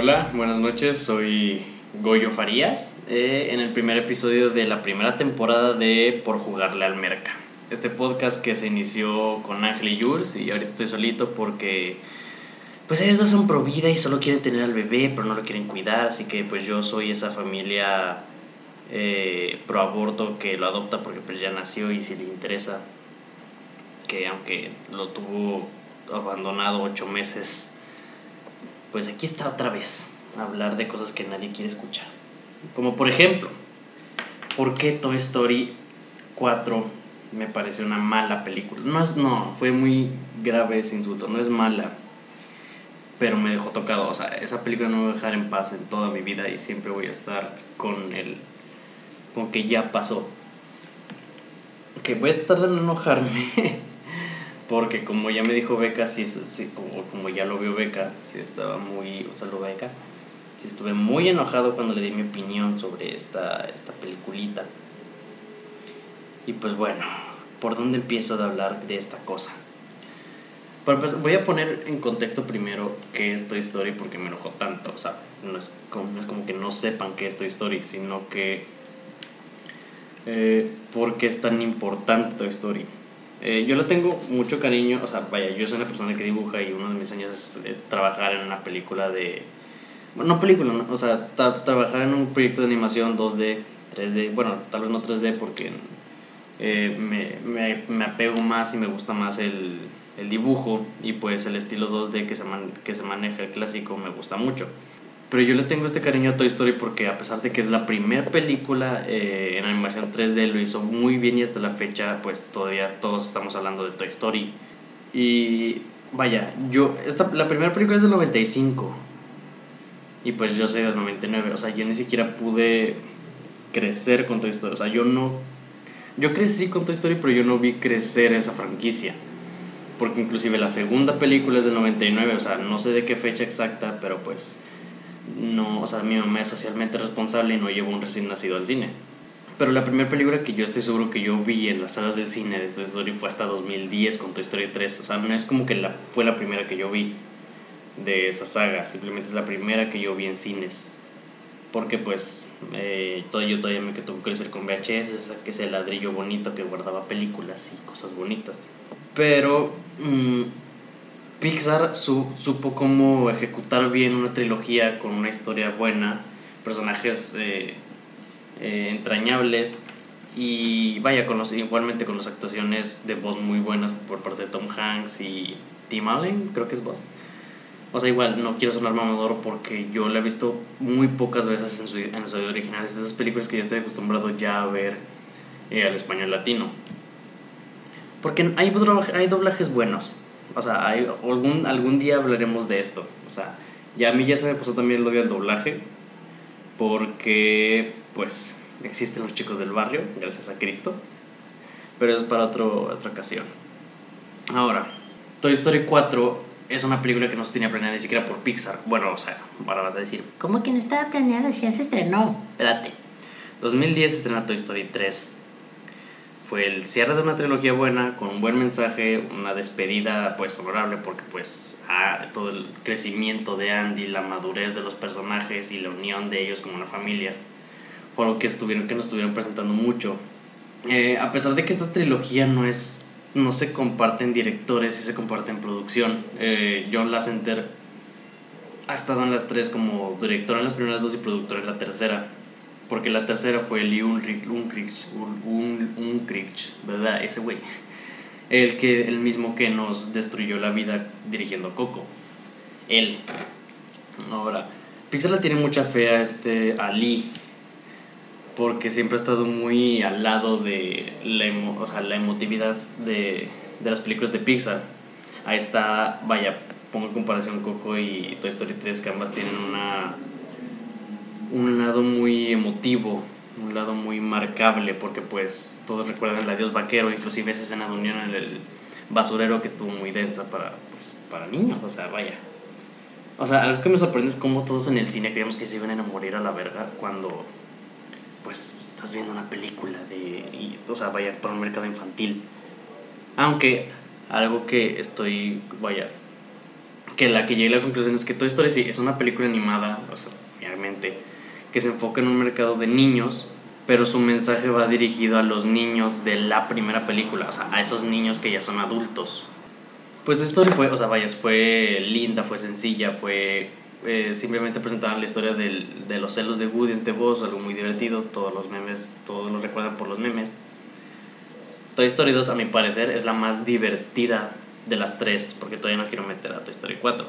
Hola, buenas noches, soy Goyo Farías, eh, en el primer episodio de la primera temporada de Por Jugarle al Merca. Este podcast que se inició con Ángel y Jules y ahorita estoy solito porque pues ellos dos son pro vida y solo quieren tener al bebé pero no lo quieren cuidar, así que pues yo soy esa familia eh, pro aborto que lo adopta porque pues ya nació y si le interesa que aunque lo tuvo abandonado ocho meses pues aquí está otra vez, hablar de cosas que nadie quiere escuchar. Como por ejemplo, ¿por qué Toy Story 4 me pareció una mala película? No, es, no, fue muy grave ese insulto, no es mala, pero me dejó tocado. O sea, esa película no me va a dejar en paz en toda mi vida y siempre voy a estar con el. con que ya pasó. Que voy a tratar de no enojarme. Porque como ya me dijo Beca, sí, sí, como, como ya lo vio Beca, sí estaba muy, un saludo Beca, sí estuve muy enojado cuando le di mi opinión sobre esta, esta peliculita. Y pues bueno, ¿por dónde empiezo a hablar de esta cosa? voy a poner en contexto primero qué es Toy Story porque me enojó tanto. O sea, no es como, no es como que no sepan qué es Toy Story, sino que... Eh, ¿Por qué es tan importante Toy Story? Eh, yo le tengo mucho cariño, o sea, vaya, yo soy una persona que dibuja y uno de mis sueños es eh, trabajar en una película de... Bueno, no película, o sea, trabajar en un proyecto de animación 2D, 3D, bueno, tal vez no 3D porque eh, me, me, me, apego más y me gusta más el, el dibujo y pues el estilo 2D que se, man, que se maneja el clásico me gusta mucho. Pero yo le tengo este cariño a Toy Story porque a pesar de que es la primera película eh, en animación 3D, lo hizo muy bien y hasta la fecha pues todavía todos estamos hablando de Toy Story. Y vaya, yo, esta, la primera película es del 95 y pues yo soy del 99, o sea, yo ni siquiera pude crecer con Toy Story, o sea, yo no... Yo crecí con Toy Story, pero yo no vi crecer esa franquicia. Porque inclusive la segunda película es del 99, o sea, no sé de qué fecha exacta, pero pues no, o sea, mi mamá es socialmente responsable y no llevo un recién nacido al cine. Pero la primera película que yo estoy seguro que yo vi en las salas de cine de Toy Story fue hasta 2010 con Toy Story 3. O sea, no es como que la, fue la primera que yo vi de esa saga, simplemente es la primera que yo vi en cines. Porque pues eh, todo, yo todavía me tocó crecer con VHS, que es el ladrillo bonito que guardaba películas y cosas bonitas. Pero... Mm, Pixar supo cómo ejecutar bien una trilogía con una historia buena, personajes eh, eh, entrañables y vaya, con los, igualmente con las actuaciones de voz muy buenas por parte de Tom Hanks y Tim Allen, creo que es voz. O sea, igual, no quiero sonar mamador porque yo la he visto muy pocas veces en su, en su original. Es de esas películas que yo estoy acostumbrado ya a ver eh, al español latino. Porque hay, hay doblajes buenos o sea, hay, algún, algún día hablaremos de esto. O sea, ya a mí ya se me pasó también el odio al doblaje. Porque, pues, existen los chicos del barrio, gracias a Cristo. Pero es para otro, otra ocasión. Ahora, Toy Story 4 es una película que no se tenía planeada ni siquiera por Pixar. Bueno, o sea, ahora vas a decir, ¿cómo que no estaba planeada si ya se estrenó? Espérate. 2010 se estrena Toy Story 3 fue el cierre de una trilogía buena, con un buen mensaje, una despedida pues honorable porque pues todo el crecimiento de Andy, la madurez de los personajes y la unión de ellos como una familia fue algo que, estuvieron, que nos estuvieron presentando mucho. Eh, a pesar de que esta trilogía no es no se comparten directores y se comparten producción. Eh, John Lasseter ha estado en las tres como director en las primeras dos y productor en la tercera porque la tercera fue Lee Ulrich, Unkrich, ¿verdad? Ese güey. El, que, el mismo que nos destruyó la vida dirigiendo Coco. Él. Ahora, Pixar le tiene mucha fe a, este, a Lee. Porque siempre ha estado muy al lado de la, o sea, la emotividad de, de las películas de Pixar. Ahí está, vaya, pongo en comparación Coco y Toy Story 3, que ambas tienen una un lado muy emotivo, un lado muy marcable, porque pues todos recuerdan el adiós vaquero, inclusive esa escena de unión en el basurero que estuvo muy densa para, pues, para niños, o sea, vaya. O sea, algo que me sorprende es cómo todos en el cine creíamos que se iban a morir a la verga cuando pues estás viendo una película de, y, o sea, vaya, para un mercado infantil. Aunque algo que estoy, vaya, que la que llegué a la conclusión es que Toy Story sí es una película animada, o sea, obviamente, que se enfoca en un mercado de niños, pero su mensaje va dirigido a los niños de la primera película, o sea, a esos niños que ya son adultos. Pues Toy Story fue, o sea, vaya, fue linda, fue sencilla, fue eh, simplemente presentaban la historia del, de los celos de Woody entre vos, algo muy divertido, todos los memes, todos lo recuerdan por los memes. Toy Story 2, a mi parecer, es la más divertida de las tres, porque todavía no quiero meter a Toy Story 4.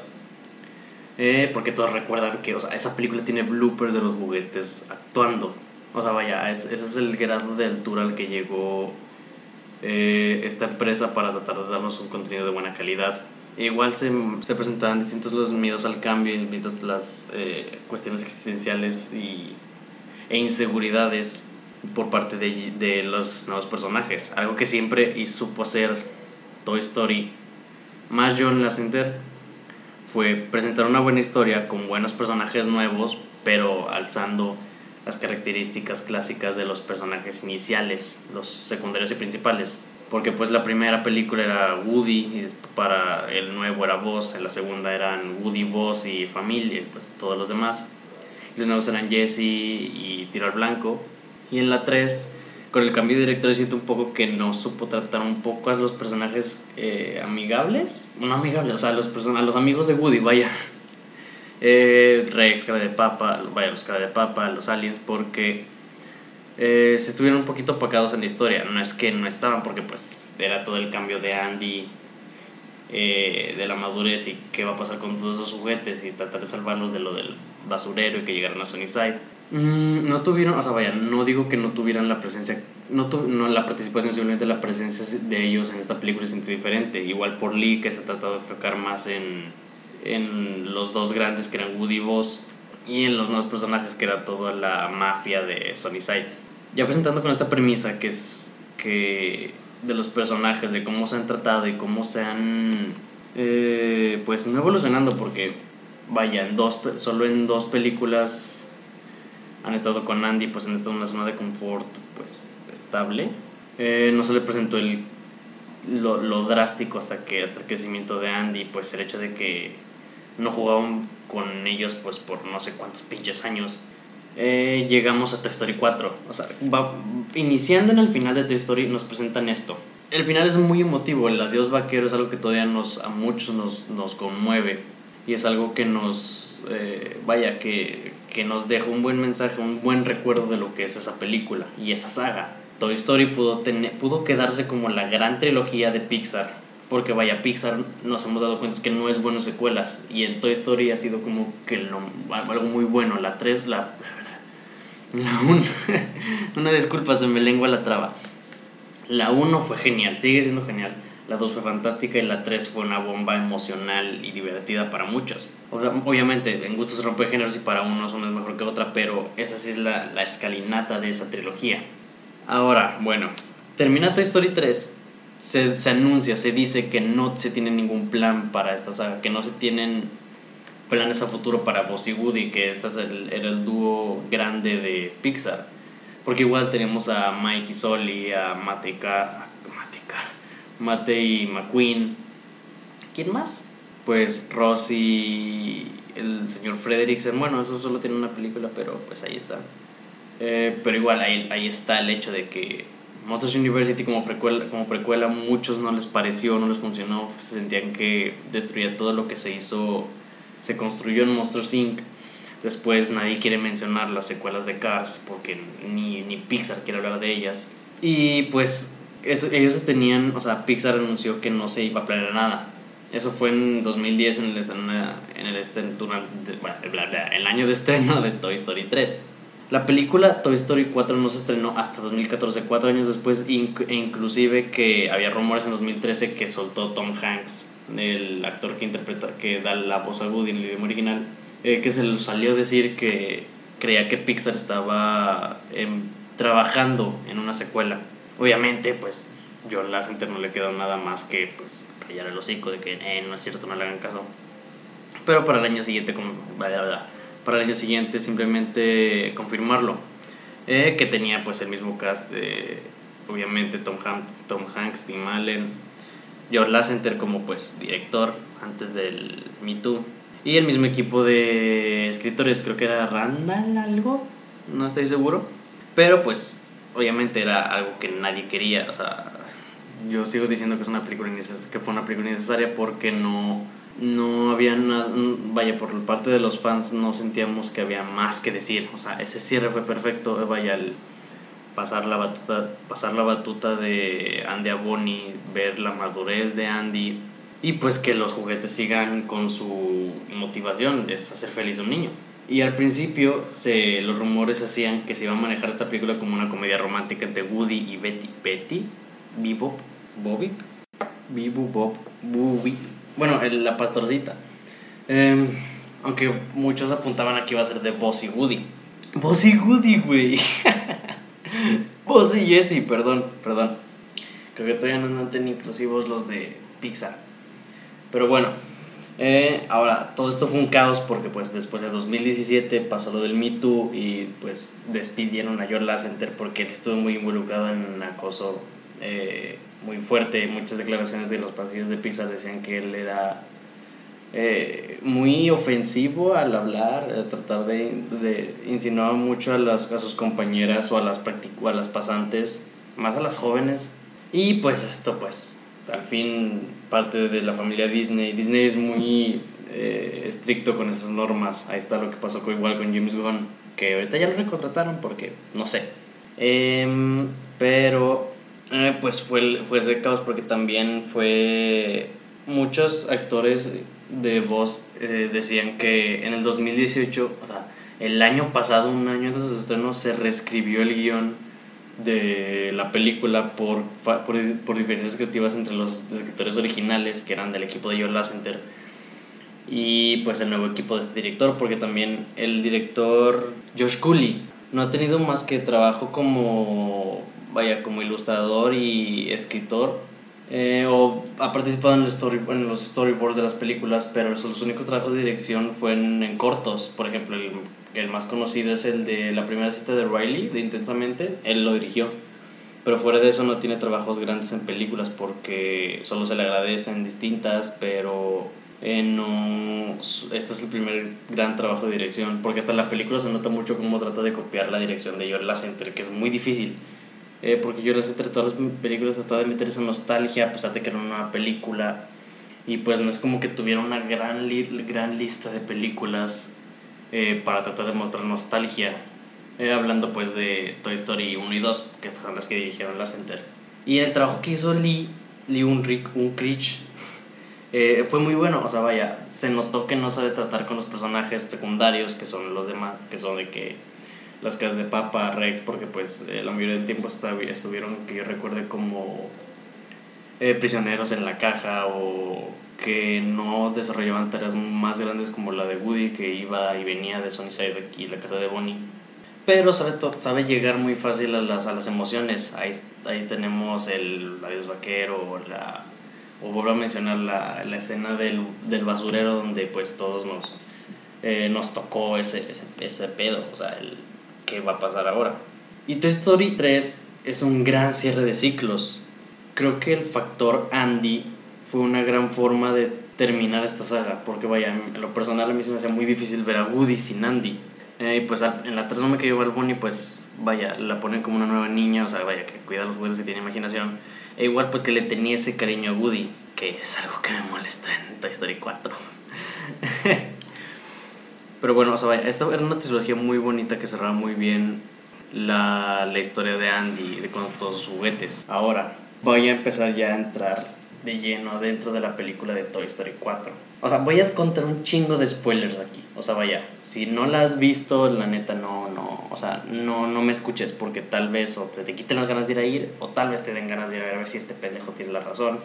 Eh, porque todos recuerdan que o sea, esa película tiene bloopers de los juguetes actuando. O sea, vaya, ese es el grado de altura al que llegó eh, esta empresa para tratar de darnos un contenido de buena calidad. Igual se, se presentaban distintos los miedos al cambio, distintas las eh, cuestiones existenciales y, e inseguridades por parte de, de los nuevos personajes. Algo que siempre y supo hacer Toy Story más John Lasseter fue presentar una buena historia con buenos personajes nuevos, pero alzando las características clásicas de los personajes iniciales, los secundarios y principales. Porque pues la primera película era Woody y para el nuevo era Buzz, en la segunda eran Woody, Buzz y familia, pues todos los demás. Y los nuevos eran Jesse y Tiro al Blanco. Y en la 3 con el cambio de director siento un poco que no supo tratar un poco a los personajes eh, amigables. No amigables, o sea, a los, a los amigos de Woody, vaya. Eh, Rex, cara de papa, vaya, los cara de papa, los aliens, porque eh, se estuvieron un poquito opacados en la historia. No es que no estaban, porque pues era todo el cambio de Andy, eh, de la madurez y qué va a pasar con todos esos juguetes y tratar de salvarlos de lo del basurero y que llegaran a Sunnyside. Mm, no tuvieron, o sea, vaya, no digo que no tuvieran la presencia, no, no la participación, simplemente la presencia de ellos en esta película es diferente. Igual por Lee, que se ha tratado de enfocar más en, en los dos grandes que eran Woody y Buzz, y en los nuevos personajes que era toda la mafia de Sunnyside. Ya presentando con esta premisa que es que de los personajes, de cómo se han tratado y cómo se han, eh, pues no evolucionando, porque vaya, en dos, solo en dos películas han estado con Andy, pues han estado en una zona de confort pues estable. Eh, no se le presentó el, lo, lo, drástico hasta que hasta el crecimiento de Andy, pues el hecho de que no jugaban con ellos pues por no sé cuántos pinches años. Eh, llegamos a Toy Story 4. O sea, va, iniciando en el final de Toy Story nos presentan esto. El final es muy emotivo, el adiós vaquero es algo que todavía nos, a muchos nos, nos conmueve y es algo que nos, eh, vaya, que, que nos deja un buen mensaje, un buen recuerdo de lo que es esa película y esa saga. Toy Story pudo, tener, pudo quedarse como la gran trilogía de Pixar, porque vaya, Pixar nos hemos dado cuenta que no es bueno secuelas, y en Toy Story ha sido como que lo, algo muy bueno. La 3, la... La 1, una disculpa, se me lengua la traba. La 1 fue genial, sigue siendo genial. La 2 fue fantástica y la 3 fue una bomba emocional y divertida para muchos. O sea, obviamente, en gustos se rompe géneros y para unos una es mejor que otra, pero esa sí es la, la escalinata de esa trilogía. Ahora, bueno, termina Toy Story 3. Se, se, anuncia, se dice que no se tiene ningún plan para esta saga, que no se tienen planes a futuro para Buzz y Woody, que este es el, era el dúo grande de Pixar. Porque igual tenemos a Mike y Sully, a Mate, Car, Mate y McQueen. ¿Quién más? pues Ross y el señor Frederiksen, bueno, eso solo tiene una película, pero pues ahí está. Eh, pero igual ahí, ahí está el hecho de que Monsters University como precuela, como precuela muchos no les pareció, no les funcionó, se sentían que destruía todo lo que se hizo, se construyó en Monsters Inc. Después nadie quiere mencionar las secuelas de Cars porque ni, ni Pixar quiere hablar de ellas. Y pues ellos se tenían, o sea, Pixar anunció que no se iba a planear nada eso fue en 2010 en el, en el, bueno, el año de estreno de Toy Story 3. La película Toy Story 4 no se estrenó hasta 2014, cuatro años después, e inclusive que había rumores en 2013 que soltó Tom Hanks, el actor que interpreta, que da la voz a Woody en el idioma original, eh, que se le salió a decir que creía que Pixar estaba em, trabajando en una secuela. Obviamente, pues John Lasseter no le quedó nada más que pues callar el hocico de que eh, no es cierto, no le hagan caso. Pero para el año siguiente, como, para el año siguiente simplemente confirmarlo. Eh, que tenía pues el mismo cast de, obviamente, Tom, Tom Hanks, Tim Allen, George Lasseter como pues director antes del Me Too. Y el mismo equipo de escritores, creo que era Randall algo, no estoy seguro. Pero pues obviamente era algo que nadie quería, o sea, yo sigo diciendo que es una película que fue una película innecesaria porque no no había nada, vaya, por parte de los fans no sentíamos que había más que decir, o sea, ese cierre fue perfecto, vaya, el pasar la batuta, pasar la batuta de Andy a Bonnie, ver la madurez de Andy y pues que los juguetes sigan con su motivación, es hacer feliz a un niño. Y al principio se, los rumores hacían que se iba a manejar esta película como una comedia romántica entre Woody y Betty. Betty, Bebop, Bobby, Bibu, Bob, Bobby bueno, la pastorcita. Em, aunque muchos apuntaban a que iba a ser de Boss y Woody. Boss y Woody, güey. Boss y Jesse, perdón, perdón. Creo que todavía no andan tan inclusivos los de Pixar. Pero bueno, eh, ahora todo esto fue un caos porque pues después de 2017 pasó lo del Me Too y pues despidieron a George Lasseter porque él estuvo muy involucrado en acoso eh, muy fuerte. Muchas declaraciones de los pasillos de Pixar decían que él era eh, muy ofensivo al hablar, tratar de, de insinuar mucho a, las, a sus compañeras o a las, a las pasantes, más a las jóvenes. Y pues esto pues al fin parte de la familia Disney. Disney es muy eh, estricto con esas normas. Ahí está lo que pasó con, igual con James Gunn, que ahorita ya lo recontrataron porque no sé. Em, pero eh, pues fue, fue ese caos porque también fue muchos actores de voz eh, decían que en el 2018, o sea, el año pasado, un año antes de su estreno, se reescribió el guion de la película por, por, por diferencias creativas entre los escritores originales, que eran del equipo de Joe Lasseter, y pues el nuevo equipo de este director, porque también el director Josh Cooley no ha tenido más que trabajo como vaya, como ilustrador y escritor. Eh, o ha participado en, el story, en los storyboards de las películas, pero los únicos trabajos de dirección fueron en cortos. Por ejemplo, el, el más conocido es el de la primera cita de Riley, de Intensamente. Él lo dirigió. Pero fuera de eso no tiene trabajos grandes en películas porque solo se le agradecen distintas, pero eh, no, este es el primer gran trabajo de dirección, porque hasta la película se nota mucho cómo trata de copiar la dirección de George Lasseter, que es muy difícil eh, porque yo entre todas las películas trataba de meter esa nostalgia, a pesar de que era una película. Y pues no es como que tuviera una gran, li gran lista de películas eh, para tratar de mostrar nostalgia. Eh, hablando pues de Toy Story 1 y 2, que fueron las que dirigieron la Center. Y el trabajo que hizo Lee, Lee Unrich, Unkrich, eh, fue muy bueno. O sea, vaya, se notó que no sabe tratar con los personajes secundarios, que son los demás, que son de que las casas de Papa, Rex, porque pues eh, la mayoría del tiempo estuvieron, que yo recuerde, como eh, prisioneros en la caja o que no desarrollaban tareas más grandes como la de Woody, que iba y venía de Sunnyside aquí, la casa de Bonnie. Pero sabe, sabe llegar muy fácil a las, a las emociones. Ahí, ahí tenemos el Adiós Vaquero la... O vuelvo a mencionar la, la escena del, del, basurero donde pues todos nos, eh, nos tocó ese, ese, ese pedo. O sea, el, qué va a pasar ahora. Y Toy Story 3 es un gran cierre de ciclos. Creo que el factor Andy fue una gran forma de terminar esta saga, porque vaya, en lo personal a mí se me hacía muy difícil ver a Woody sin Andy. Eh, y pues en la 3 no me al Bonnie, pues vaya, la ponen como una nueva niña, o sea, vaya, que cuida los juguetes y tiene imaginación. E igual pues que le tenía ese cariño a Woody, que es algo que me molesta en Toy Story 4. Pero bueno, o sea, esta era una trilogía muy bonita que cerraba muy bien la, la historia de Andy de con todos sus juguetes. Ahora, voy a empezar ya a entrar de lleno dentro de la película de Toy Story 4. O sea, voy a contar un chingo de spoilers aquí. O sea, vaya, si no la has visto, la neta no, no, o sea, no, no me escuches porque tal vez o te, te quiten las ganas de ir a ir o tal vez te den ganas de ir a ver si este pendejo tiene la razón.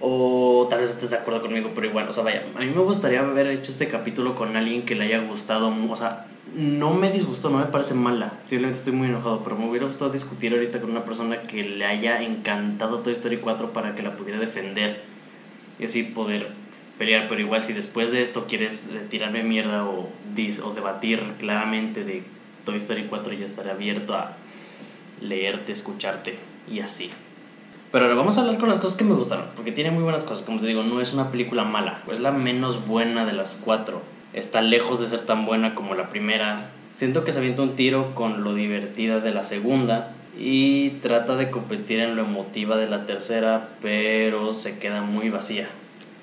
O tal vez estés de acuerdo conmigo, pero igual, o sea, vaya, a mí me gustaría haber hecho este capítulo con alguien que le haya gustado, o sea, no me disgustó, no me parece mala, simplemente estoy muy enojado, pero me hubiera gustado discutir ahorita con una persona que le haya encantado Toy Story 4 para que la pudiera defender y así poder pelear, pero igual si después de esto quieres eh, tirarme mierda o, dis, o debatir claramente de Toy Story 4, yo estaré abierto a leerte, escucharte y así. Pero ahora vamos a hablar con las cosas que me gustaron, porque tiene muy buenas cosas. Como te digo, no es una película mala, es la menos buena de las cuatro. Está lejos de ser tan buena como la primera. Siento que se avienta un tiro con lo divertida de la segunda y trata de competir en lo emotiva de la tercera, pero se queda muy vacía.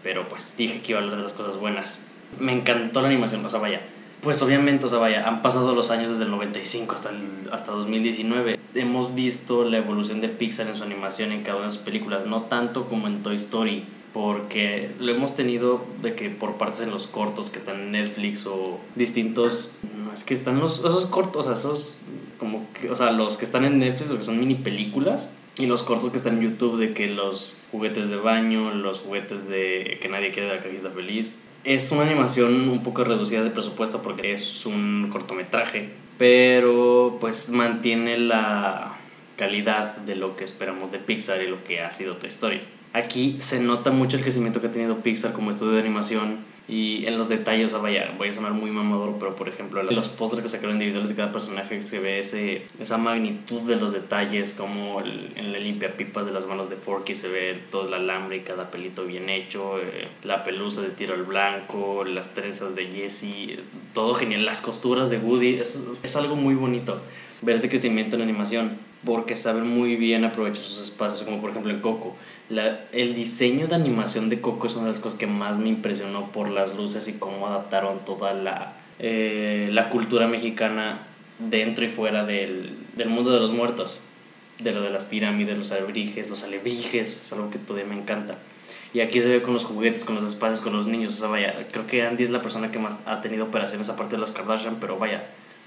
Pero pues dije que iba a hablar de las cosas buenas. Me encantó la animación, o sea, vaya. Pues obviamente, o sea, vaya, han pasado los años desde el 95 hasta, el, hasta 2019. Hemos visto la evolución de Pixar en su animación en cada una de sus películas, no tanto como en Toy Story, porque lo hemos tenido de que por partes en los cortos que están en Netflix o distintos, es que están los, esos cortos, o sea, esos como que, o sea, los que están en Netflix, lo que son mini películas, y los cortos que están en YouTube de que los juguetes de baño, los juguetes de que nadie quiere de la cajita feliz. Es una animación un poco reducida de presupuesto porque es un cortometraje, pero pues mantiene la calidad de lo que esperamos de Pixar y lo que ha sido Toy Story. Aquí se nota mucho el crecimiento que ha tenido Pixar como estudio de animación y en los detalles, o vaya, voy a sonar muy mamador, pero por ejemplo, los pósters que sacaron individuales de cada personaje se ve ese, esa magnitud de los detalles, como el, en la limpia pipas de las manos de Forky se ve todo el alambre y cada pelito bien hecho, eh, la pelusa de tiro al blanco, las trenzas de Jesse, todo genial, las costuras de Woody, es, es algo muy bonito ver ese crecimiento en animación, porque saben muy bien aprovechar sus espacios, como por ejemplo en Coco la, el diseño de animación de Coco es una de las cosas que más me impresionó por las luces y cómo adaptaron toda la, eh, la cultura mexicana dentro y fuera del, del, mundo de los muertos. De lo de las pirámides, los alebrijes, los alebrijes, es algo que todavía me encanta. Y aquí se ve con los juguetes, con los espacios, con los niños. O sea, vaya, creo que Andy es la persona que más ha tenido operaciones aparte de las Kardashian, pero vaya,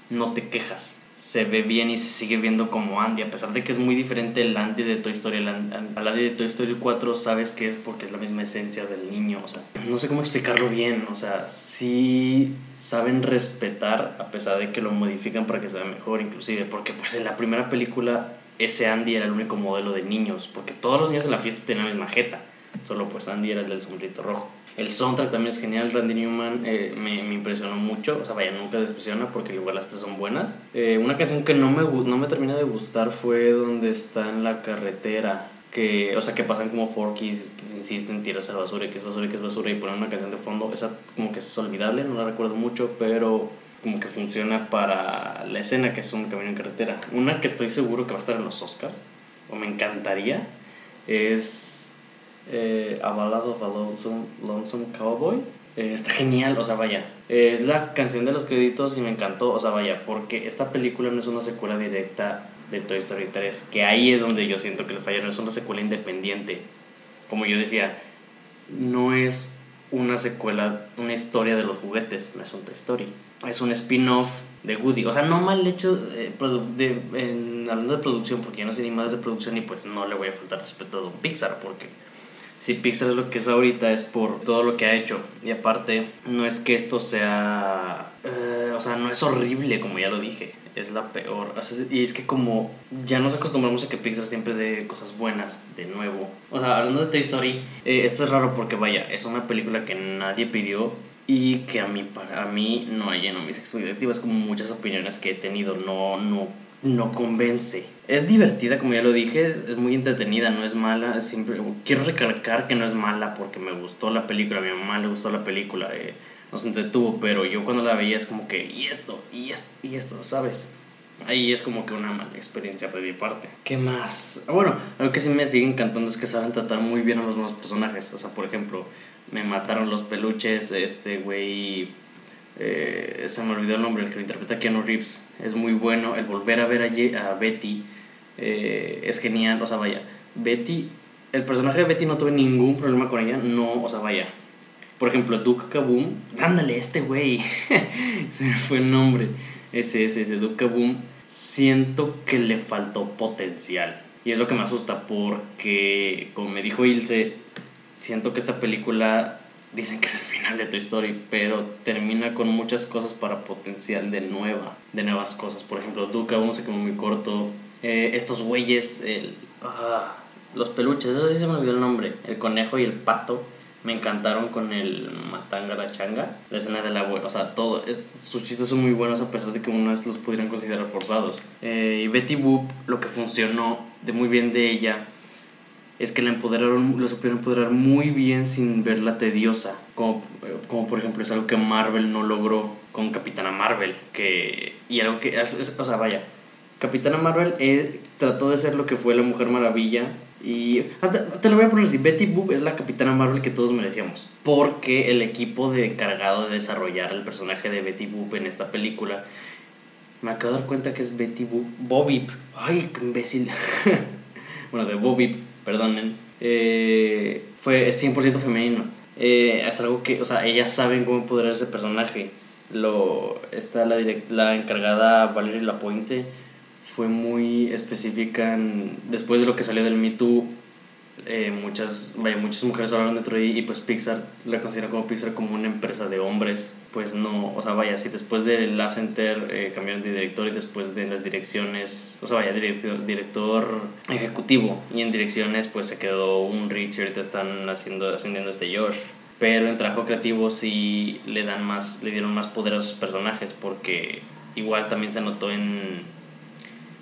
no te quejas se ve bien y se sigue viendo como Andy, a pesar de que es muy diferente el Andy de Toy Story. El Andy de Toy Story 4 sabes que es porque es la misma esencia del niño, o sea, no sé cómo explicarlo bien, o sea, sí saben respetar a pesar de que lo modifican para que sea mejor inclusive, porque pues en la primera película ese Andy era el único modelo de niños, porque todos los niños en la fiesta tenían misma jeta, solo pues Andy era el del sombrito rojo. El soundtrack también es genial. Randy Newman eh, me, me, impresionó mucho. O sea, vaya, nunca decepciona porque igual las tres son buenas. Eh, una canción que no me, no me termina de gustar fue donde está en la carretera. Que, o sea, que pasan como forkies que insisten en tirarse a la basura que es basura y que es basura y ponen una canción de fondo. Esa como que es olvidable, no la recuerdo mucho, pero como que funciona para la escena que es un camino en carretera. Una que estoy seguro que va a estar en los Oscars, o me encantaría, es eh, A Ballad of a Lonesome, Lonesome Cowboy. Eh, está genial, o sea, vaya. es la canción de los créditos y me encantó, o sea, vaya, porque esta película no es una secuela directa de Toy Story 3, que ahí es donde yo siento que le fallaron, es una secuela independiente. Como yo decía, no es una secuela, una historia de los juguetes, no es un Toy Story. Es un spin-off de Woody. O sea, no mal hecho eh, de, en, hablando de producción, porque yo no sé ni más de producción y pues no le voy a faltar respeto a Don Pixar, porque si Pixar es lo que es ahorita es por todo lo que ha hecho. Y aparte, no es que esto sea... Eh, o sea, no es horrible, como ya lo dije. Es la peor. y es que como ya nos acostumbramos a que Pixar siempre dé cosas buenas de nuevo. O sea, hablando de Toy Story, eh, esto es raro porque vaya, es una película que nadie pidió y que a mí, para mí no ha llenado mis expectativas como muchas opiniones que he tenido. No, no no convence. Es divertida, como ya lo dije, es, muy entretenida, no es mala. Siempre, quiero recalcar que no es mala porque me gustó la película, a mi mamá le gustó la película, eh, nos entretuvo, pero yo cuando la veía es como que, y esto, y esto, y esto, ¿sabes? Ahí es como que una mala experiencia de mi parte. ¿Qué más? Ah, bueno, lo que sí me sigue encantando es que saben tratar muy bien a los nuevos personajes. O sea, por ejemplo, me mataron los peluches, este güey eh, se me olvidó el nombre, el que lo interpreta Keanu Reeves, es muy bueno. El volver a ver a Betty eh, es genial. O sea, vaya, Betty, el personaje de Betty no tuve ningún problema con ella, no, o sea, vaya. Por ejemplo, Duke Kaboom, ándale, este güey, se me fue el nombre, ese, ese, ese Duke Kaboom, siento que le faltó potencial. Y es lo que me asusta porque, como me dijo Ilse, siento que esta película dicen que es el final de Toy Story, pero termina con muchas cosas para potencial de nueva, de nuevas cosas. Por ejemplo, Duca aún se quemó muy corto. Eh, estos güeyes, el, ah, los peluches, eso sí se me olvidó el nombre. El conejo y el pato me encantaron con el matanga la changa, la escena del abuelo, o sea, todo, es, sus chistes son muy buenos a pesar de que uno los pudieran considerar forzados. Eh, y Betty Boop, lo que funcionó de muy bien de ella es que la empoderaron, la supieron empoderar muy bien sin verla tediosa. Como, como por ejemplo es algo que Marvel no logró con Capitana Marvel. Que, y algo que, es, o sea, vaya, Capitana Marvel eh, trató de ser lo que fue la Mujer Maravilla. Y te lo voy a poner así, Betty Boop es la Capitana Marvel que todos merecíamos. Porque el equipo de encargado de desarrollar el personaje de Betty Boop en esta película, me acabo de dar cuenta que es Betty Boop. Bobby. Ay, qué imbécil. bueno, de Bobby perdonen, eh, fue 100% femenino. Eh, es algo que, o sea, ellas saben cómo empoderar ese personaje. Lo, está la, la encargada Valeria Lapointe fue muy específica después de lo que salió del Me Too eh, muchas, vaya, muchas mujeres hablaron dentro de y pues Pixar la considera como Pixar como una empresa de hombres. Pues no, o sea, vaya, si después de La Center eh, cambiaron de director y después de las direcciones, o sea, vaya, director, director ejecutivo y en direcciones pues se quedó un Richard, están haciendo, ascendiendo este Josh. Pero en trabajo creativo sí le dan más, le dieron más poder a sus personajes porque igual también se notó en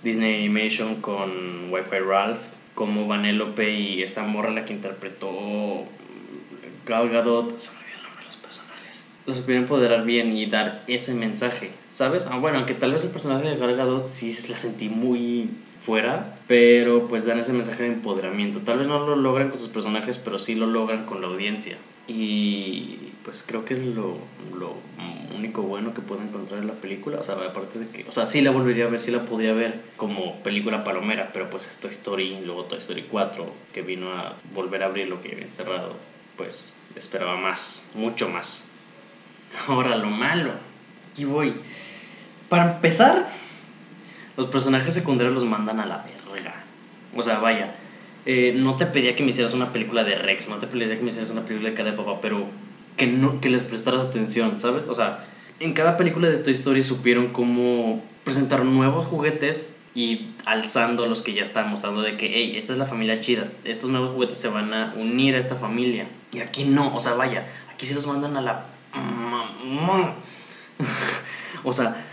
Disney Animation con Wi-Fi Ralph como Vanellope y esta morra la que interpretó Gal Gadot, se me olvidó el nombre de los personajes. Los supieron empoderar bien y dar ese mensaje, ¿sabes? Ah, bueno, aunque tal vez el personaje de Gal Gadot sí la sentí muy fuera, pero pues dan ese mensaje de empoderamiento. Tal vez no lo logran con sus personajes, pero sí lo logran con la audiencia. Y pues creo que es lo, lo único bueno que puedo encontrar en la película. O sea, aparte de que, o sea, sí la volvería a ver, sí la podría ver como película palomera, pero pues es Toy Story, luego Toy Story 4, que vino a volver a abrir lo que había cerrado, pues esperaba más, mucho más. Ahora lo malo, aquí voy. Para empezar, los personajes secundarios los mandan a la verga. O sea, vaya, eh, no te pedía que me hicieras una película de Rex, no te pedía que me hicieras una película de cara de papá, pero que, no, que les prestaras atención, ¿sabes? O sea, en cada película de Toy Story supieron cómo presentar nuevos juguetes y alzando los que ya están mostrando de que, hey, esta es la familia chida, estos nuevos juguetes se van a unir a esta familia. Y aquí no, o sea, vaya, aquí sí los mandan a la... o sea,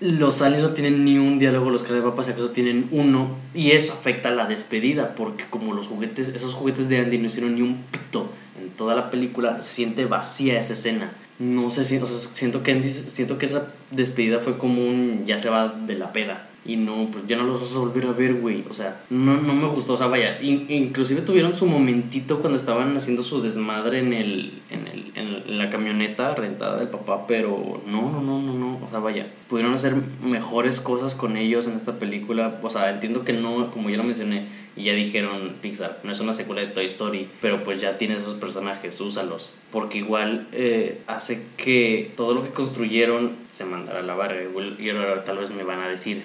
los aliens no tienen ni un diálogo, los de papas acaso tienen uno, y eso afecta a la despedida, porque como los juguetes, esos juguetes de Andy no hicieron ni un pito toda la película, se siente vacía esa escena. No sé si, o sea, siento que, siento que esa despedida fue como un ya se va de la peda. Y no, pues ya no los vas a volver a ver, güey. O sea, no, no me gustó. O sea, vaya, inclusive tuvieron su momentito cuando estaban haciendo su desmadre en, el, en, el, en la camioneta rentada del papá, pero no, no, no, no, no. O sea, vaya, pudieron hacer mejores cosas con ellos en esta película. O sea, entiendo que no, como ya lo mencioné, y ya dijeron Pixar, no es una secuela de Toy Story, pero pues ya tienes esos personajes, úsalos. Porque igual eh, hace que todo lo que construyeron se mandara a la barra. Y ahora tal vez me van a decir,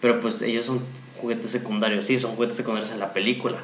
pero pues ellos son juguetes secundarios. Sí, son juguetes secundarios en la película.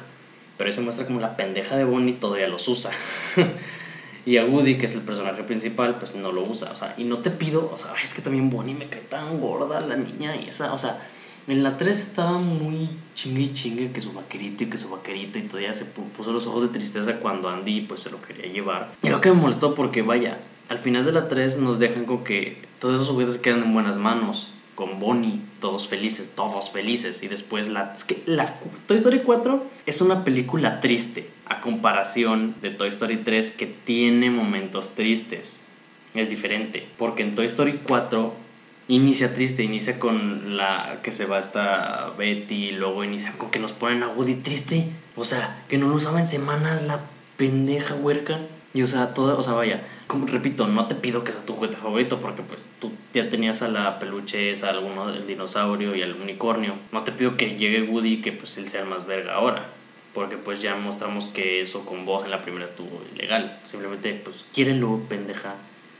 Pero se muestra como la pendeja de Bonnie todavía los usa. y a Woody, que es el personaje principal, pues no lo usa. O sea, y no te pido, o sea, es que también Bonnie me cae tan gorda la niña y esa, o sea, en la 3 estaba muy chingue y chingue que su vaquerito y que su vaquerito y todavía se puso los ojos de tristeza cuando Andy pues se lo quería llevar. Y lo que me molestó porque vaya, al final de la 3 nos dejan con que todos esos juguetes quedan en buenas manos con Bonnie, todos felices, todos felices. Y después la, es que la Toy Story 4 es una película triste a comparación de Toy Story 3 que tiene momentos tristes. Es diferente, porque en Toy Story 4 inicia triste, inicia con la que se va esta Betty, luego inicia con que nos ponen a Woody triste. O sea, que no lo usaba en semanas la pendeja huerca. Y o sea, toda, o sea, vaya, como repito, no te pido que sea tu juguete favorito porque pues tú ya tenías a la peluche esa, alguno del dinosaurio y al unicornio. No te pido que llegue Woody y que pues él sea el más verga ahora. Porque pues ya mostramos que eso con vos en la primera estuvo ilegal. Simplemente pues quiérelo, pendeja.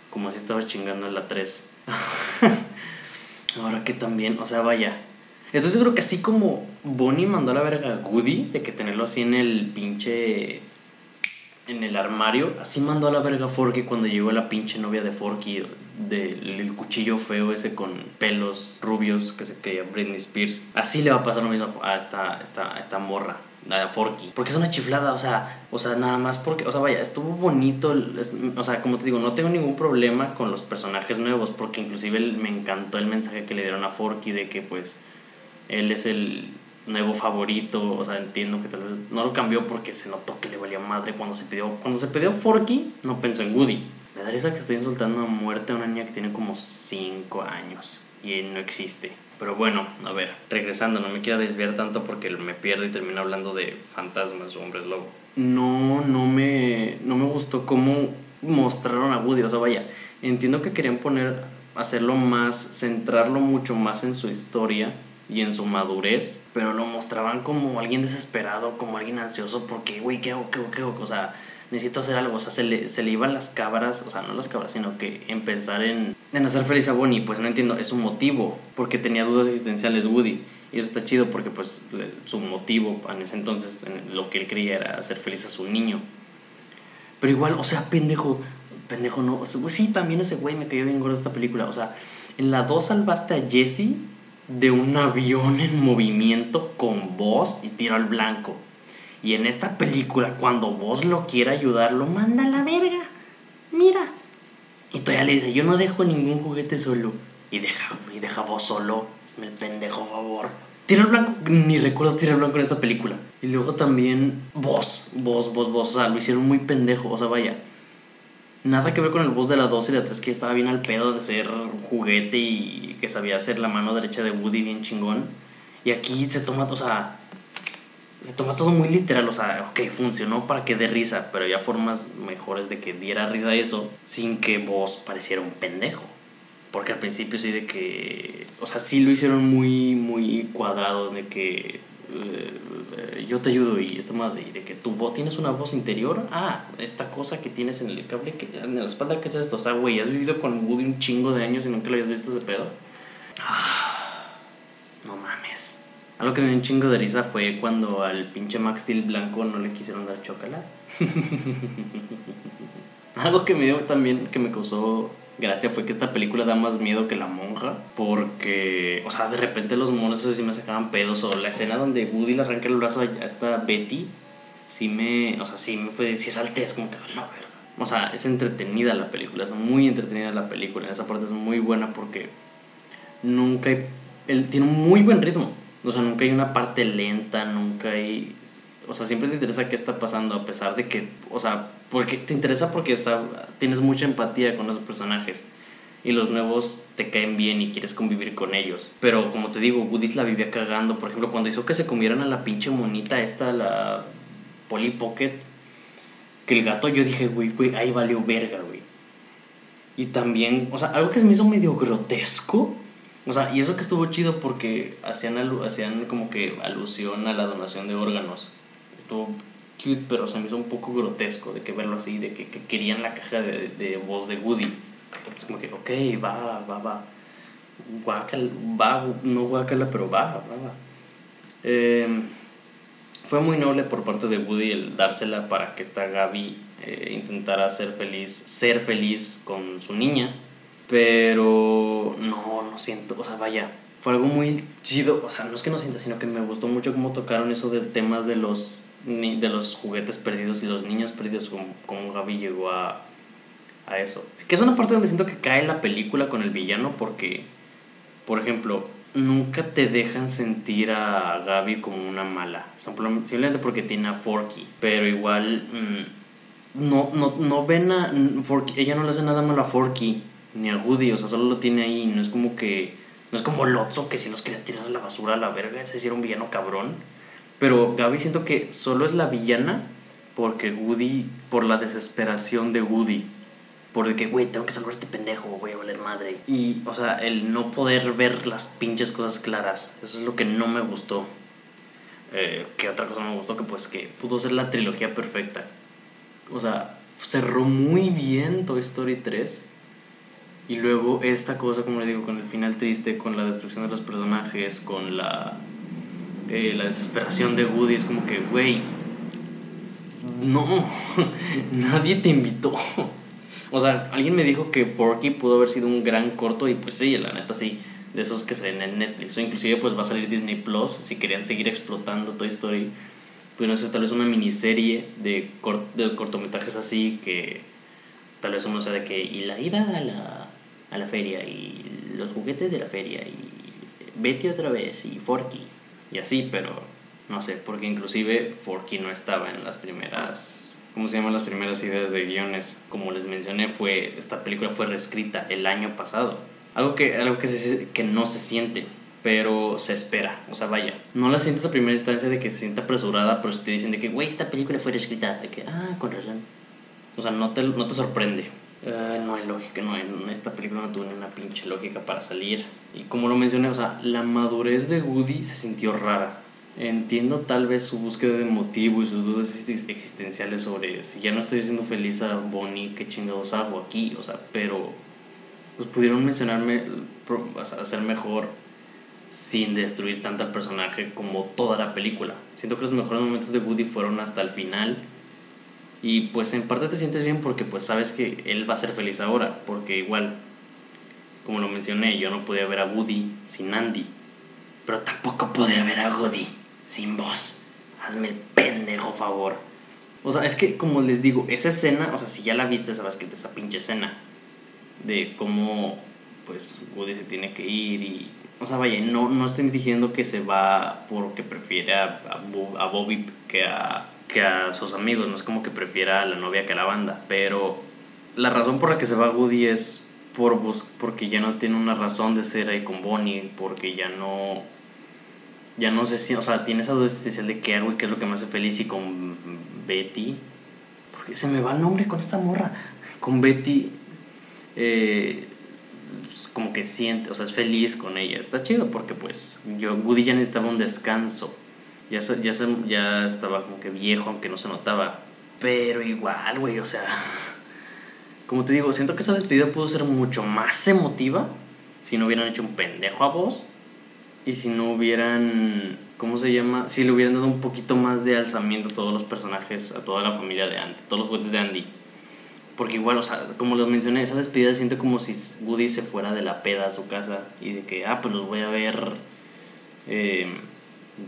Como así estabas chingando en la 3. ahora que también, o sea, vaya. Estoy seguro que así como Bonnie mandó a la verga a Woody, de que tenerlo así en el pinche en el armario. Así mandó a la verga Forky cuando llegó la pinche novia de Forky, del cuchillo feo ese con pelos rubios que se creía Britney Spears. Así le va a pasar lo mismo a esta, esta, esta morra. Forky, porque es una chiflada, o sea, o sea, nada más porque, o sea, vaya, estuvo bonito, o sea, como te digo, no tengo ningún problema con los personajes nuevos, porque inclusive me encantó el mensaje que le dieron a Forky de que, pues, él es el nuevo favorito, o sea, entiendo que tal vez no lo cambió porque se notó que le valía madre cuando se pidió, cuando se pidió Forky, no pensó en Woody. Me da risa que estoy insultando a muerte a una niña que tiene como 5 años y no existe. Pero bueno, a ver, regresando, no me quiero desviar tanto porque me pierdo y termino hablando de fantasmas o hombres lobo. No, no me, no me gustó cómo mostraron a Woody, o sea, vaya, entiendo que querían poner, hacerlo más, centrarlo mucho más en su historia y en su madurez, pero lo mostraban como alguien desesperado, como alguien ansioso, porque, güey, ¿qué hago, qué hago, qué hago? O sea, necesito hacer algo, o sea, se le, se le iban las cabras, o sea, no las cabras, sino que en pensar en, en hacer feliz a Bonnie, pues no entiendo, es un motivo, porque tenía dudas existenciales Woody, y eso está chido porque pues su motivo en ese entonces, en lo que él creía era hacer feliz a su niño. Pero igual, o sea, pendejo, pendejo no, o sea, sí, también ese güey me cayó bien gordo esta película, o sea, en la 2 salvaste a Jesse de un avión en movimiento con voz y tiro al blanco. Y en esta película, cuando vos lo quiera ayudar, lo manda a la verga. Mira. Y todavía le dice, yo no dejo ningún juguete solo. Y deja, y deja vos solo. Es el pendejo favor. Tira el blanco, ni recuerdo tirar el blanco en esta película. Y luego también vos, vos, vos, vos. O sea, lo hicieron muy pendejo. O sea, vaya. Nada que ver con el boss de la 2 y la 3 que estaba bien al pedo de ser juguete y que sabía hacer la mano derecha de Woody bien chingón. Y aquí se toma, o sea, se toma todo muy literal, o sea, ok, funcionó para que dé risa, pero había formas mejores de que diera risa eso sin que vos pareciera un pendejo. Porque al principio sí de que, o sea, sí lo hicieron muy, muy cuadrado, de que eh, yo te ayudo y esta madre, y de que tu voz, tienes una voz interior, ah, esta cosa que tienes en el cable, que, en la espalda, ¿qué es esto? O sea, güey, has vivido con Woody un chingo de años y nunca lo habías visto ese pedo. Ah, no mames. Algo que me dio un chingo de risa fue cuando al pinche Max Steel blanco no le quisieron dar chocolate. Algo que me dio también, que me causó gracia fue que esta película da más miedo que La Monja. Porque, o sea, de repente los monos sí me sacaban pedos. O la escena donde Woody le arranca el brazo a esta Betty. Sí me, o sea, sí me fue, sí salté, es como que, no, verga. O sea, es entretenida la película, es muy entretenida la película. Esa parte es muy buena porque nunca hay, él tiene un muy buen ritmo. O sea, nunca hay una parte lenta, nunca hay... O sea, siempre te interesa qué está pasando, a pesar de que, o sea, porque te interesa porque tienes mucha empatía con esos personajes y los nuevos te caen bien y quieres convivir con ellos. Pero como te digo, Woody la vivía cagando. Por ejemplo, cuando hizo que se comieran a la pinche monita esta, la Polly Pocket, que el gato, yo dije, güey, güey, ahí valió verga, güey. Y también, o sea, algo que se me hizo medio grotesco o sea, y eso que estuvo chido porque hacían, hacían como que alusión a la donación de órganos. Estuvo cute, pero se me hizo un poco grotesco de que verlo así, de que, querían la caja de, de, voz de Woody. Es como que, ok, va, va, va. Guácala, va, no guácala, pero va, va, va. Em, fue muy noble por parte de Woody el dársela para que esta Gaby eh, intentara ser feliz, ser feliz con su niña pero no, no siento, o sea, vaya, fue algo muy chido, o sea, no es que no sienta, sino que me gustó mucho cómo tocaron eso de temas de los, de los juguetes perdidos y los niños perdidos, como, como Gaby llegó a, a eso. Que es una parte donde siento que cae la película con el villano porque, por ejemplo, nunca te dejan sentir a Gaby como una mala, simplemente porque tiene a Forky, pero igual... Mm, no, no, no ven a Forky, ella no le hace nada malo a Forky ni a Woody, o sea, solo lo tiene ahí, no es como que, no es como Lotso que si los quería tirar a la basura a la verga, ese sí era un villano cabrón, pero Gaby siento que solo es la villana porque Woody, por la desesperación de Woody, por el que, güey, tengo que salvar a este pendejo, voy a valer madre. Y, o sea, el no poder ver las pinches cosas claras, eso es lo que no me gustó. Eh, ¿Qué otra cosa me gustó? Que pues que pudo ser la trilogía perfecta. O sea, cerró muy bien Toy Story 3 y luego esta cosa, como le digo, con el final triste, con la destrucción de los personajes, con la, eh, la desesperación de Woody, es como que, güey, no, nadie te invitó. O sea, alguien me dijo que Forky pudo haber sido un gran corto y pues sí, la neta sí, de esos que salen en Netflix. O inclusive pues va a salir Disney Plus si querían seguir explotando Toy Story. Pues no sé, tal vez una miniserie de, de cortometrajes así que tal vez uno sea de que, y la ida a la a la feria y los juguetes de la feria y Betty otra vez y Forky y así, pero no sé, porque inclusive Forky no estaba en las primeras, ¿cómo se llaman las primeras ideas de guiones? Como les mencioné, fue, esta película fue reescrita el año pasado. Algo que, algo que, se, que no se siente, pero se espera. O sea, vaya, no la sientes a primera instancia de que se sienta apresurada, pero te dicen de que, güey, esta película fue reescrita. De que, ah, con razón. O sea, no te, no te sorprende. Uh, no hay lógica, no hay, esta película no tuvo ni una pinche lógica para salir. Y como lo mencioné, o sea, la madurez de Woody se sintió rara. Entiendo tal vez su búsqueda de motivo y sus dudas existenciales sobre si ya no estoy siendo feliz a Bonnie, qué chingados hago aquí, o sea, pero pues pudieron mencionarme, hacer mejor sin destruir tanto al personaje como toda la película. Siento que los mejores momentos de Woody fueron hasta el final y pues en parte te sientes bien porque pues sabes que él va a ser feliz ahora, porque igual, como lo mencioné, yo no podía ver a Woody sin Andy, pero tampoco podía ver a Woody sin vos. Hazme el pendejo favor. O sea, es que como les digo, esa escena, o sea, si ya la viste, sabes que esa pinche escena de cómo pues Woody se tiene que ir y o sea, vaya, no, no estoy diciendo que se va porque prefiere a, a, a Bobby que a que a sus amigos, no es como que prefiera a la novia que a la banda, pero la razón por la que se va Woody es por porque ya no tiene una razón de ser ahí con Bonnie, porque ya no ya no sé si, o sea, tiene esa duda existencial de qué hago y qué es lo que me hace feliz y con Betty, porque se me va el nombre con esta morra, con Betty eh, pues, como que siente, o sea, es feliz con ella, está chido porque pues yo Woody ya necesitaba un descanso ya, ya, ya estaba como que viejo, aunque no se notaba. Pero igual, güey, o sea. Como te digo, siento que esa despedida pudo ser mucho más emotiva si no hubieran hecho un pendejo a vos. Y si no hubieran. ¿Cómo se llama? Si le hubieran dado un poquito más de alzamiento a todos los personajes, a toda la familia de Andy, todos los juguetes de Andy. Porque igual, o sea, como lo mencioné, esa despedida siento como si Woody se fuera de la peda a su casa y de que, ah, pues los voy a ver. Eh,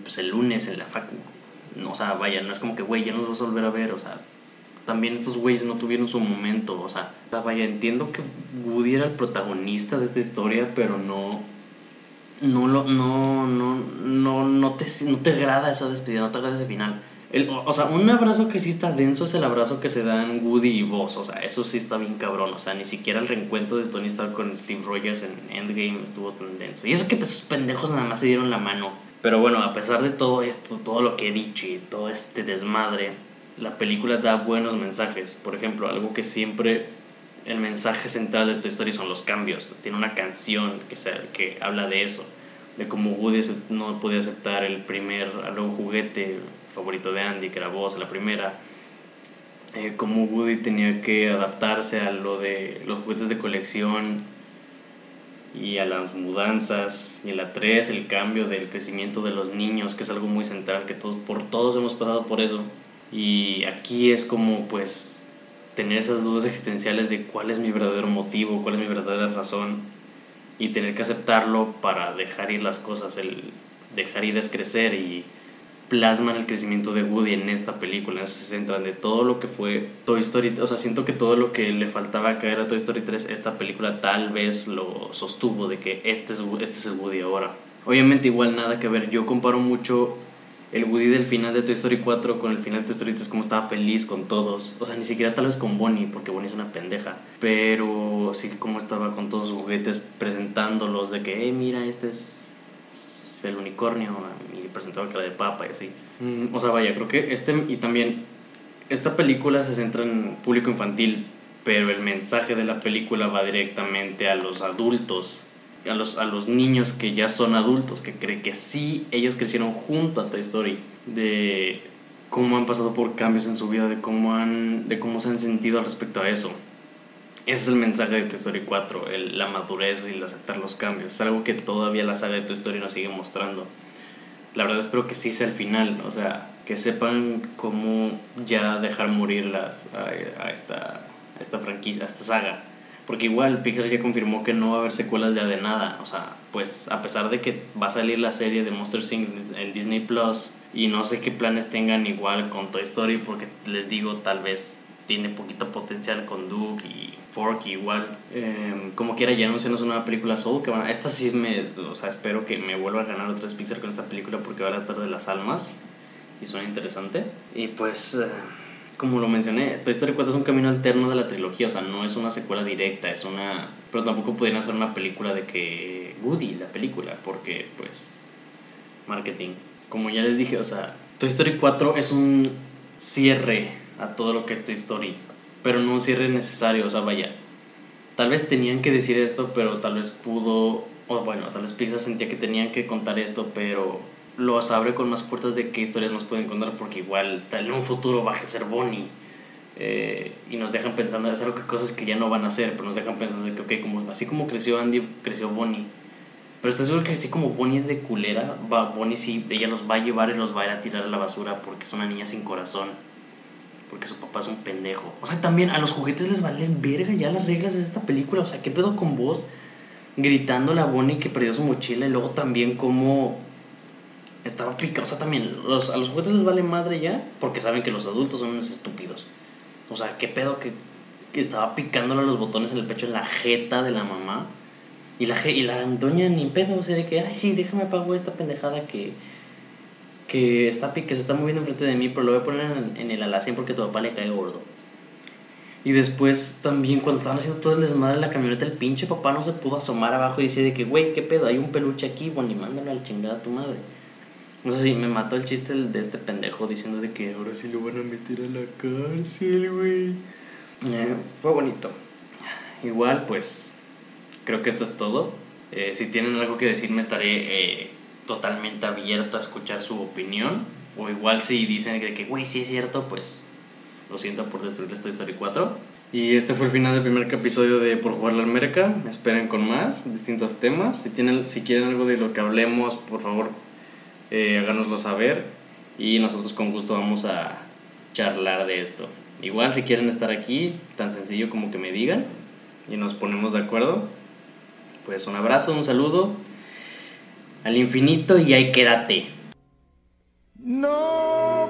pues el lunes en la facu. O sea, vaya, no es como que, güey, ya nos vas a volver a ver, o sea, también estos güeyes no tuvieron su momento, o sea, vaya, entiendo que Woody era el protagonista de esta historia, pero no, no, lo, no, no, no, no, te, no te agrada esa despedida, no te agrada ese final. El, o sea, un abrazo que sí está denso es el abrazo que se dan Woody y Boss. O sea, eso sí está bien cabrón. O sea, ni siquiera el reencuentro de Tony Stark con Steve Rogers en Endgame estuvo tan denso. Y eso que esos pendejos nada más se dieron la mano. Pero bueno, a pesar de todo esto, todo lo que he dicho y todo este desmadre, la película da buenos mensajes. Por ejemplo, algo que siempre el mensaje central de tu historia son los cambios. Tiene una canción que, se, que habla de eso, de cómo Woody no podía aceptar el primer algo juguete favorito de Andy, que era vos, la primera. Eh, cómo Woody tenía que adaptarse a lo de los juguetes de colección y a las mudanzas, y en la 3 el cambio del crecimiento de los niños, que es algo muy central, que todos, por todos hemos pasado por eso. Y aquí es como pues tener esas dudas existenciales de cuál es mi verdadero motivo, cuál es mi verdadera razón, y tener que aceptarlo para dejar ir las cosas, el dejar ir es crecer y plasman el crecimiento de Woody en esta película, se centran de todo lo que fue Toy Story, o sea, siento que todo lo que le faltaba caer a Toy Story 3, esta película tal vez lo sostuvo de que este es, este es el Woody ahora. Obviamente igual nada que ver, yo comparo mucho el Woody del final de Toy Story 4 con el final de Toy Story 3, como estaba feliz con todos. O sea, ni siquiera tal vez con Bonnie, porque Bonnie es una pendeja. Pero sí como estaba con todos sus juguetes presentándolos, de que, eh, mira, este es el unicornio y presentaba cara de papa y así. Mm, o sea, vaya, creo que este y también esta película se centra en público infantil, pero el mensaje de la película va directamente a los adultos, a los, a los niños que ya son adultos, que creen que sí, ellos crecieron junto a Toy Story, de cómo han pasado por cambios en su vida, de cómo, han, de cómo se han sentido al respecto a eso. Ese es el mensaje de Toy Story 4, el, la madurez y el aceptar los cambios. Es algo que todavía la saga de Toy Story nos sigue mostrando. La verdad espero que sí sea el final, o sea, que sepan cómo ya dejar morir las, a, esta, a esta franquicia, a esta saga. Porque igual Pixar ya confirmó que no va a haber secuelas ya de nada. O sea, pues a pesar de que va a salir la serie de Monster Inc. en Disney Plus y no sé qué planes tengan igual con Toy Story porque les digo, tal vez tiene poquito potencial con Duke y Fork igual. Em, como quiera, ya anuncianos una nueva película Soul. Que bueno, esta sí me. O sea, espero que me vuelva a ganar otra vez Pixar con esta película porque va a tratar de las almas. Y suena interesante. Y pues. Eh, como lo mencioné, Toy Story 4 es un camino alterno de la trilogía, o sea, no es una secuela directa, es una... Pero tampoco podrían hacer una película de que Woody, la película, porque pues marketing. Como ya les dije, o sea, Toy Story 4 es un cierre a todo lo que es Toy Story, pero no un cierre necesario, o sea, vaya. Tal vez tenían que decir esto, pero tal vez pudo, o bueno, tal vez Pixar sentía que tenían que contar esto, pero los abre con más puertas de qué historias nos pueden contar, porque igual tal en un futuro va a crecer Bonnie. Eh, y nos dejan pensando, es algo que cosas que ya no van a hacer, pero nos dejan pensando que, ok, como, así como creció Andy, creció Bonnie. Pero estás seguro que así como Bonnie es de culera, va, Bonnie sí, ella los va a llevar y los va a ir a tirar a la basura porque es una niña sin corazón. Porque su papá es un pendejo. O sea, también a los juguetes les valen verga ya las reglas de esta película. O sea, ¿qué pedo con vos? Gritándole a Bonnie que perdió su mochila y luego también como estaba picado. O sea, también a los juguetes les vale madre ya porque saben que los adultos son unos estúpidos. O sea, qué pedo que, que estaba picándole los botones en el pecho en la jeta de la mamá. Y la, y la doña ni pedo, o sea, de que, ay, sí, déjame apago esta pendejada que, que, está, que se está moviendo enfrente de mí, pero lo voy a poner en, el alacén porque tu papá le cae gordo. Y después también cuando estaban haciendo todo el desmadre en la camioneta, el pinche papá no se pudo asomar abajo y decir de que, güey, ¿qué pedo? Hay un peluche aquí, bueno, y mándalo al chingada a tu madre. No sé si me mató el chiste de este pendejo diciendo de que ahora sí lo van a meter a la cárcel, güey. Eh, fue bonito. Igual, pues, creo que esto es todo. Eh, si tienen algo que decirme, estaré eh, totalmente abierto a escuchar su opinión. O igual si dicen que, que güey, sí es cierto, pues lo siento por destruir Toy Story 4. Y este fue el final del primer episodio de Por Jugar la Almerca. Esperen con más, distintos temas. Si, tienen, si quieren algo de lo que hablemos, por favor, eh, háganoslo saber y nosotros con gusto vamos a charlar de esto. Igual si quieren estar aquí, tan sencillo como que me digan y nos ponemos de acuerdo. Pues un abrazo, un saludo al infinito y ahí quédate. No.